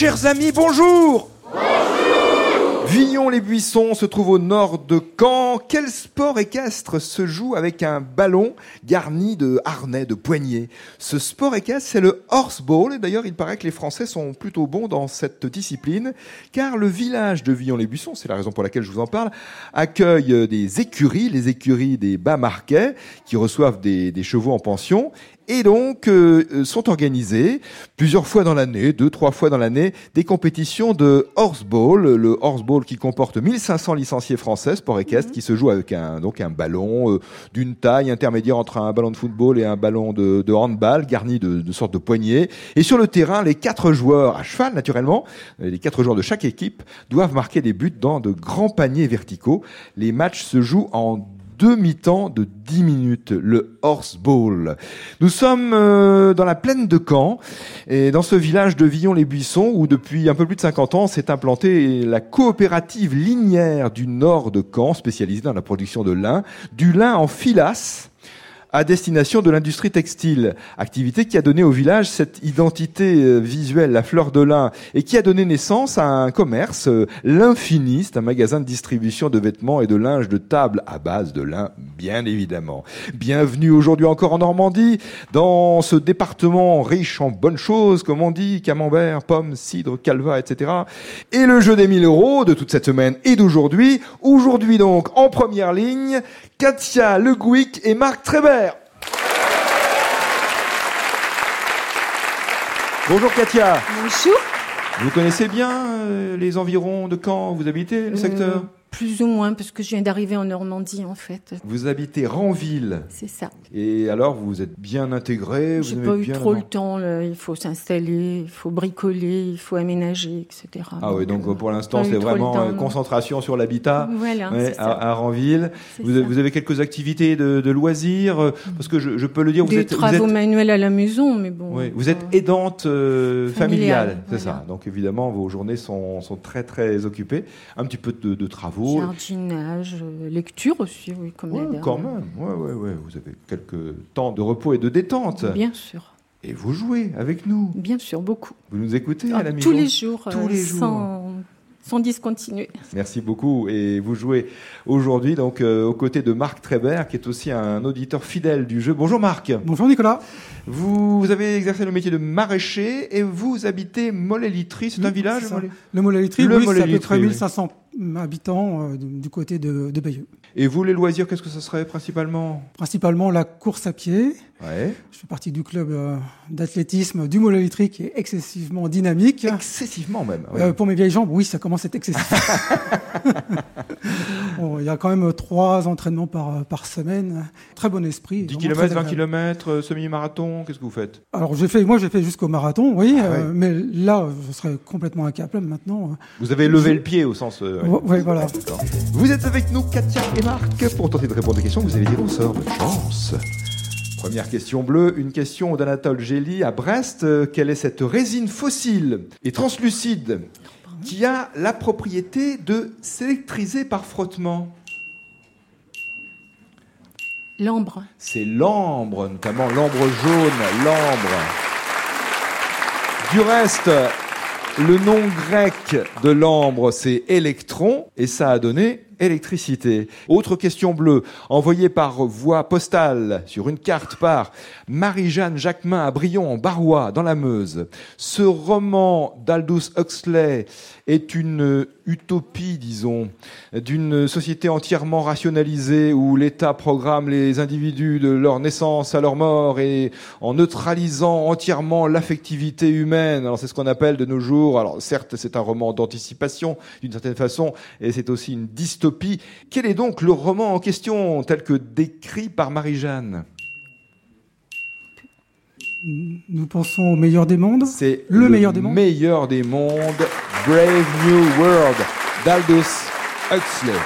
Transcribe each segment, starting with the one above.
Chers amis, bonjour Villon-les-Buissons se trouve au nord de Caen. Quel sport équestre se joue avec un ballon garni de harnais, de poignées Ce sport équestre, c'est le horseball. D'ailleurs, il paraît que les Français sont plutôt bons dans cette discipline, car le village de Villon-les-Buissons, c'est la raison pour laquelle je vous en parle, accueille des écuries, les écuries des Bas-Marquais, qui reçoivent des chevaux en pension et donc euh, euh, sont organisées plusieurs fois dans l'année, deux, trois fois dans l'année, des compétitions de horseball, le horseball qui comporte 1500 licenciés français, sport équestre, mhm. qui se joue avec un, donc un ballon euh, d'une taille intermédiaire entre un ballon de football et un ballon de, de handball, garni de, de sortes de poignées. Et sur le terrain, les quatre joueurs, à cheval naturellement, les quatre joueurs de chaque équipe, doivent marquer des buts dans de grands paniers verticaux. Les matchs se jouent en demi-temps de 10 minutes, le horseball. Nous sommes euh, dans la plaine de Caen, et dans ce village de Villon-les-Buissons, où depuis un peu plus de 50 ans s'est implantée la coopérative linière du nord de Caen, spécialisée dans la production de lin, du lin en filasse, à destination de l'industrie textile, activité qui a donné au village cette identité euh, visuelle, la fleur de lin, et qui a donné naissance à un commerce, euh, l'infiniste, un magasin de distribution de vêtements et de linge de table à base de lin, bien évidemment. Bienvenue aujourd'hui encore en Normandie, dans ce département riche en bonnes choses, comme on dit, camembert, pommes, cidre, calva, etc. Et le jeu des 1000 euros de toute cette semaine et d'aujourd'hui. Aujourd'hui donc, en première ligne, Katia Le Gouic et Marc Trébert. Bonjour Katia. Bonjour. Vous connaissez bien euh, les environs de Caen Vous habitez le secteur? euh, plus ou moins, parce que je viens d'arriver en Normandie, en fait. Vous habitez Ranville. C'est ça. Et alors, vous êtes bien intégré J'ai pas eu trop le temps. il faut s'installer, il faut bricoler, il faut aménager, etc. Ah oui, donc pour l'instant, c'est vraiment euh, concentration sur l'habitat voilà, à, à, Ranville. Vous, vous, avez quelques activités de, de loisirs euh, Parce que je, je, peux le dire, vous Des êtes... travaux manuels à la maison, mais bon... Oui, vous êtes aidante euh, familiale, c'est ça. Donc évidemment, vos journées sont, sont, très très occupées. Un petit peu de, de travaux Jardinage, euh, lecture aussi, oui, comme ouais, Quand même, ouais, ouais, ouais. Vous avez quelques temps de repos et de détente. Bien sûr. Et vous jouez avec nous. Bien sûr, beaucoup. Vous nous écoutez à la maison Tous les jours, tous euh, les jours. Sans, sans discontinuer. Merci beaucoup. Et vous jouez aujourd'hui donc euh, aux côtés de Marc Trébert, qui est aussi un auditeur fidèle du jeu. Bonjour Marc. Bonjour Nicolas. Vous, avez exercé le métier de maraîcher et vous habitez Mollet-Litry. C'est un village Le Mollet-Litry, oui, c'est à peu près 1500 habitants euh, du côté de, de Bayeux. Et vous, les loisirs, qu'est-ce que ce serait principalement? Principalement la course à pied. Ouais. Je fais partie du club euh, d'athlétisme du Mollet électrique qui est excessivement dynamique. Excessivement même. Euh, pour mes vieilles jambes, oui, ça commence à être excessif. il y a quand même trois entraînements par, par semaine. Très bon esprit. 10 km, 20 km, semi-marathon, qu'est-ce que vous faites? Alors, j'ai fait, moi, j'ai fait jusqu'au marathon, oui, ah mais là, je serais complètement incapable maintenant. Vous avez levé le pied au sens. oui, voilà. Vous êtes avec nous, Katia et Marc, pour tenter de répondre aux questions vous allez dire au sort de chance. Première question bleue, une question d'Anatole Gély à Brest. Quelle est cette résine fossile et translucide qui a la propriété de s'électriser par frottement? L'ambre. C'est l'ambre, notamment l'ambre jaune, l'ambre. Du reste, le nom grec de l'ambre, c'est électron, et ça a donné électricité. Autre question bleue, envoyée par voie postale sur une carte par Marie-Jeanne Jacquemin à Brion en Barrois, dans la Meuse. Ce roman d'Aldous Huxley est une utopie, disons, d'une société entièrement rationalisée où l'État programme les individus de leur naissance à leur mort et en neutralisant entièrement l'affectivité humaine. Alors c'est ce qu'on appelle de nos jours, alors certes c'est un roman d'anticipation d'une certaine façon et c'est aussi une dystopie quel est donc le roman en question tel que décrit par Marie-Jeanne? Nous pensons au meilleur des mondes. C'est le, meilleur des mondes. meilleur des mondes, Brave New World d'Aldous Huxley.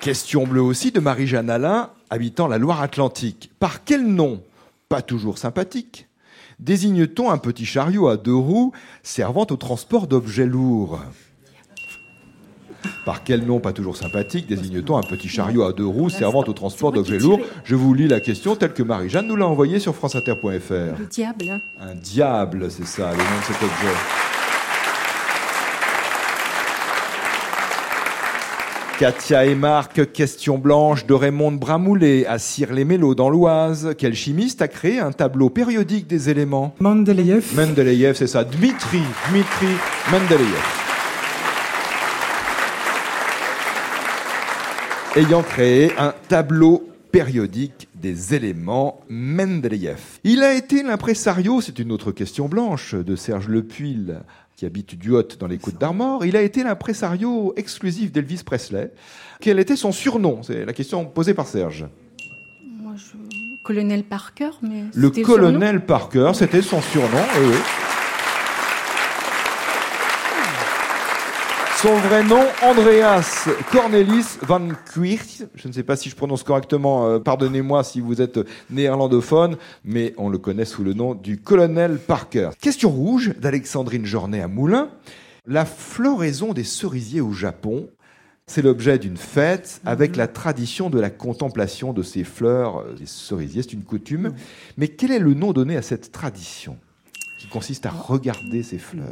Question bleue aussi de Marie-Jeanne Alain, habitant la Loire-Atlantique. Par quel nom, pas toujours sympathique, désigne-t-on un petit chariot à deux roues servant au transport d'objets lourds? Par quel nom pas toujours sympathique désigne-t-on un petit chariot à deux roues servant au transport d'objets lourds Je vous lis la question telle que Marie-Jeanne nous l'a envoyée sur franceinter.fr. Le diable. Un diable, c'est ça, le nom de cet objet. Katia et Marc, question blanche de Raymond Bramoulet à Cire-les-Mélos dans l'Oise. Quel chimiste a créé un tableau périodique des éléments? Mendeleïev. Mendeleïev, c'est ça. Dmitri, Dmitri Mendeleïev. Ayant créé un tableau périodique des éléments Mendeleïev. Il a été l'impresario, c'est une autre question blanche, de Serge Lepuil qui habite Duot dans les Côtes d'Armor. Il a été l'impresario exclusif d'Elvis Presley. Quel était son surnom? C'est la question posée par Serge. Moi, je... Colonel Parker, mais. Le colonel Parker, c'était son surnom, oui. Son vrai nom, Andreas Cornelis van Queert. Je ne sais pas si je prononce correctement, euh, pardonnez-moi si vous êtes néerlandophone, mais on le connaît sous le nom du colonel Parker. Question rouge d'Alexandrine Jornet à Moulins. La floraison des cerisiers au Japon, c'est l'objet d'une fête avec mhm. la tradition de la contemplation de ces fleurs, euh, des cerisiers, c'est une coutume. Mais quel est le nom donné à cette tradition qui consiste à regarder ces fleurs?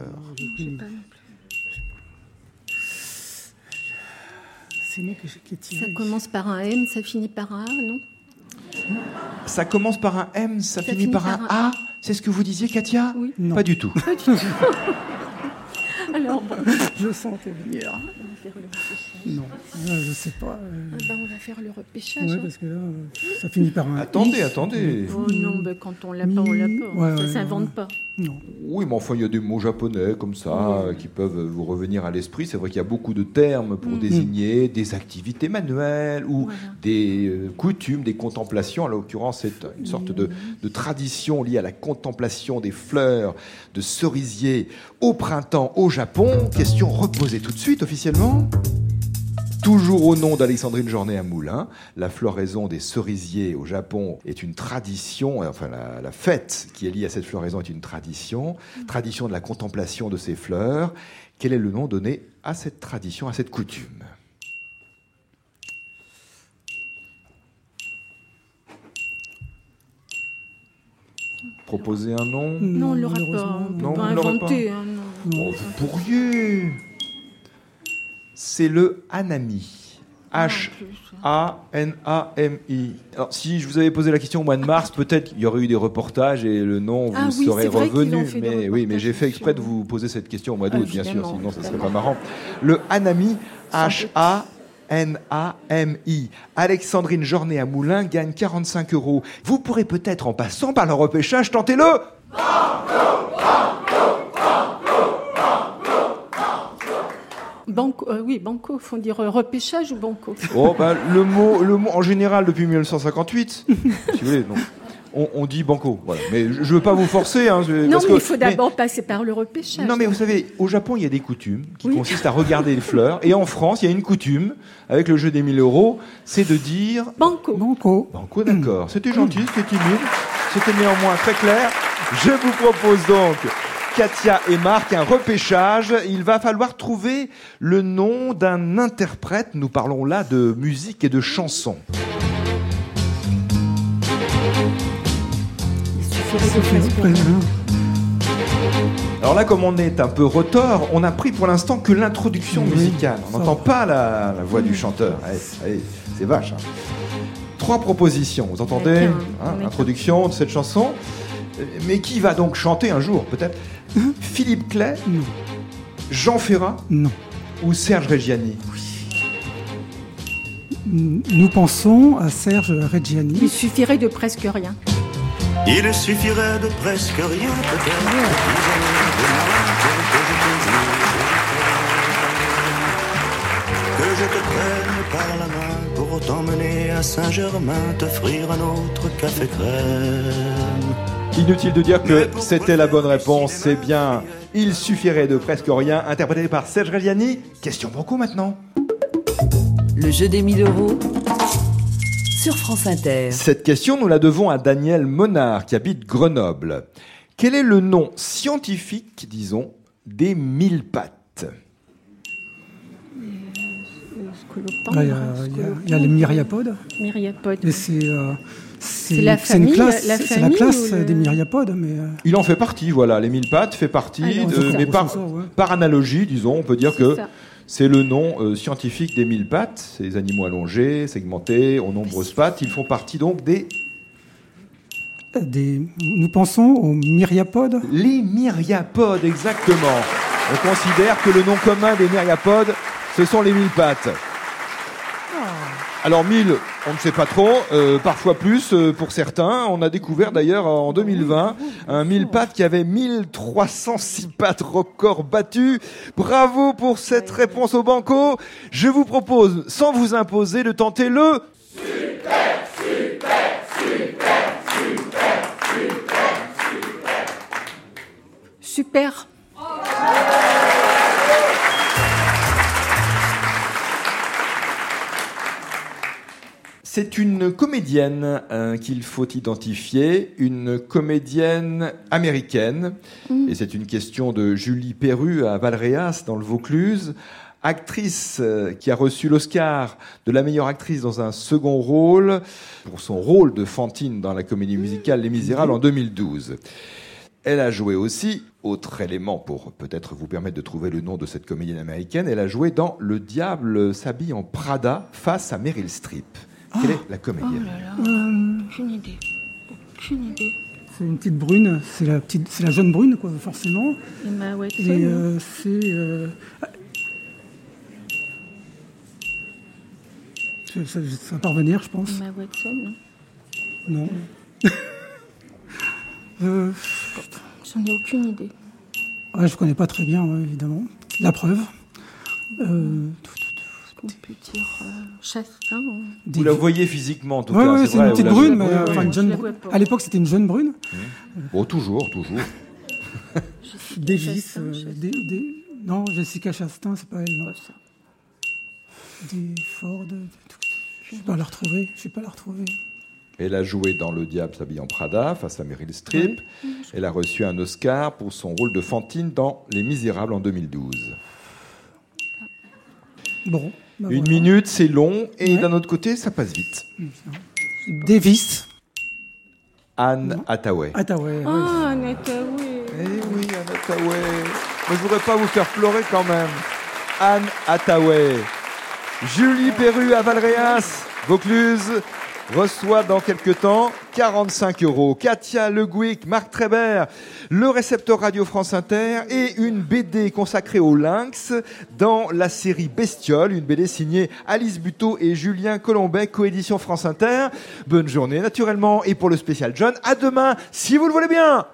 Ça commence par un M, ça finit par un A, non? Ça commence par un M, ça, finit, par, un A. C'est ce que vous disiez, Katia? Oui. Pas du tout. Pas du tout. Alors bon. Je sentais venir. Non, je sais pas. Euh. Ah ben, on va faire le repêchage. Oui, hein. parce que là, ça finit par un. Attendez, attendez. Oh non, ben, quand on l'a pas, on l'a pas. ça ne s'invente pas. Non. Oui, mais enfin, il y a des mots japonais comme ça qui peuvent vous revenir à l'esprit. C'est vrai qu'il y a beaucoup de termes pour mm. désigner des activités manuelles ou des euh, coutumes, des contemplations. En l'occurrence, c'est une sorte de, de tradition liée à la contemplation des fleurs de cerisier au printemps au Japon. Question reposée tout de suite officiellement. Toujours au nom d'Alexandrine Journet à Moulins, la floraison des cerisiers au Japon est une tradition, enfin la, fête qui est liée à cette floraison est une tradition, tradition de la contemplation de ces fleurs. Quel est le nom donné à cette tradition, à cette coutume? Proposer un nom? Non, on ne l'aura pas. On peut pas inventer un nom. Oh, vous pourriez c'est le Hanami. H-A-N-A-M-I. Alors, si je vous avais posé la question au mois de mars, peut-être il y aurait eu des reportages et le nom vous ah serait revenu. Mais oui, mais j'ai fait exprès de vous poser cette question au mois d'août, bien sûr, sinon ce serait pas marrant. Le Hanami, H-A-N-A-M-I. Alexandrine Journet à Moulins gagne 45 euros. Vous pourrez peut-être, en passant par le repêchage, tenter le. Banco, euh, oui, banco, faut dire euh, repêchage ou banco? Oh, bah, le mot, le mot en général depuis 1958, si vous voulez. on, dit banco, voilà. Mais je ne veux pas vous forcer. Hein, non, mais il faut d'abord passer par le repêchage. Non, mais vous savez, au Japon, il y a des coutumes qui consistent à regarder les fleurs. Et en France, il y a une coutume, avec le jeu des 1000 euros, c'est de dire... Banco. Banco. Banco, d'accord. C'était gentil, c'était timide. C'était néanmoins très clair. Je vous propose donc Katia et Marc, un repêchage. Il va falloir trouver le nom d'un interprète. Nous parlons là de musique et de chansons. Alors là, comme on est un peu rotor, on a pris pour l'instant que l'introduction musicale. On n'entend pas la, voix du chanteur. c'est vache. Hein. Trois propositions, vous entendez hein, Introduction de cette chanson. Mais qui va donc chanter un jour, peut-être Philippe Clay Non. Jean Ferrat Non. Ou Serge Reggiani? Oui. Nous pensons à Serge Reggiani. Il suffirait de presque rien. Il suffirait de presque rien, Que je te prenne par la main pour t'emmener à Saint-Germain, t'offrir un autre café crème. Inutile de dire que c'était la bonne réponse, c'est bien Il suffirait de presque rien, interprété par Serge Reggiani. Question beaucoup maintenant. Le jeu des 1000 euros sur France Inter. Cette question, nous la devons à Daniel Monard, qui habite Grenoble. Quel est le nom scientifique, disons, des mille pattes? Scolopendre. Il y, a les myriapodes. Myriapodes. c'est. c'est la famille, classe, la, la classe des myriapodes. Mais Il en fait partie, voilà. Les mille pattes fait partie, ah, de, mais par, par, analogie, disons, on peut dire que c'est le nom scientifique des mille pattes. Ces animaux allongés, segmentés, aux nombreuses pattes. Ils font partie donc des nous pensons aux myriapodes Les myriapodes, exactement. On considère que le nom commun des myriapodes, ce sont les mille pattes. Alors mille, on ne sait pas trop, euh, parfois plus euh, pour certains. On a découvert d'ailleurs en 2020 un mille pattes qui avait 1306 pattes record battu. Bravo pour cette réponse au banco. Je vous propose, sans vous imposer, de tenter le... Super, super, super Super. C'est une comédienne euh, qu'il faut identifier, une comédienne américaine. Mm. Et c'est une question de Julie Perru à Valréas, dans le Vaucluse. Actrice euh, qui a reçu l'Oscar de la meilleure actrice dans un second rôle pour son rôle de Fantine dans la comédie musicale Les Misérables en 2012. Elle a joué aussi, autre élément pour peut-être vous permettre de trouver le nom de cette comédienne américaine, elle a joué dans Le diable s'habille en Prada face à Meryl Streep. Quelle est la comédienne oh euh, Aucune idée. Aucune idée. C'est une petite brune, c'est la, petite, c'est la jeune brune, quoi, forcément. Emma Watson. Et euh, c'est. Euh, ça, va parvenir, je pense. Emma Watson, non Non. Euh, J'en ai aucune idée. Ouais, je connais pas très bien, évidemment. La preuve. Euh... On peut dire euh, Chastain. Vous la voyez physiquement, en tout cas. Oui, c'est une petite brune, mais une jeune à l'époque, c'était une jeune brune. Bon, toujours, toujours. Davis, euh, des, non, Jessica Chastain, c'est pas elle. Non. Des Ford, je vais pas la retrouver. Je vais pas la retrouver. Elle a joué dans Le Diable s'habille en Prada face à Meryl Streep. Elle a reçu un Oscar pour son rôle de Fantine dans Les Misérables en 2012. Bon. Bah Une minute, c'est long, et d'un autre côté, ça passe vite. Davis. Anne Hathaway. Hathaway. Ah, Anne Hathaway. Eh oui, Anne Hathaway. Mais je voudrais pas vous faire pleurer quand même. Anne Hathaway. Julie Perru à Valréas, Vaucluse reçoit dans quelques temps 45 euros. Katia Le Gouic, Marc Trébert, le récepteur Radio France Inter et une BD consacrée au lynx dans la série Bestiole, une BD signée Alice Buteau et Julien Colombet, coédition France Inter. Bonne journée naturellement et pour le spécial John, à demain si vous le voulez bien.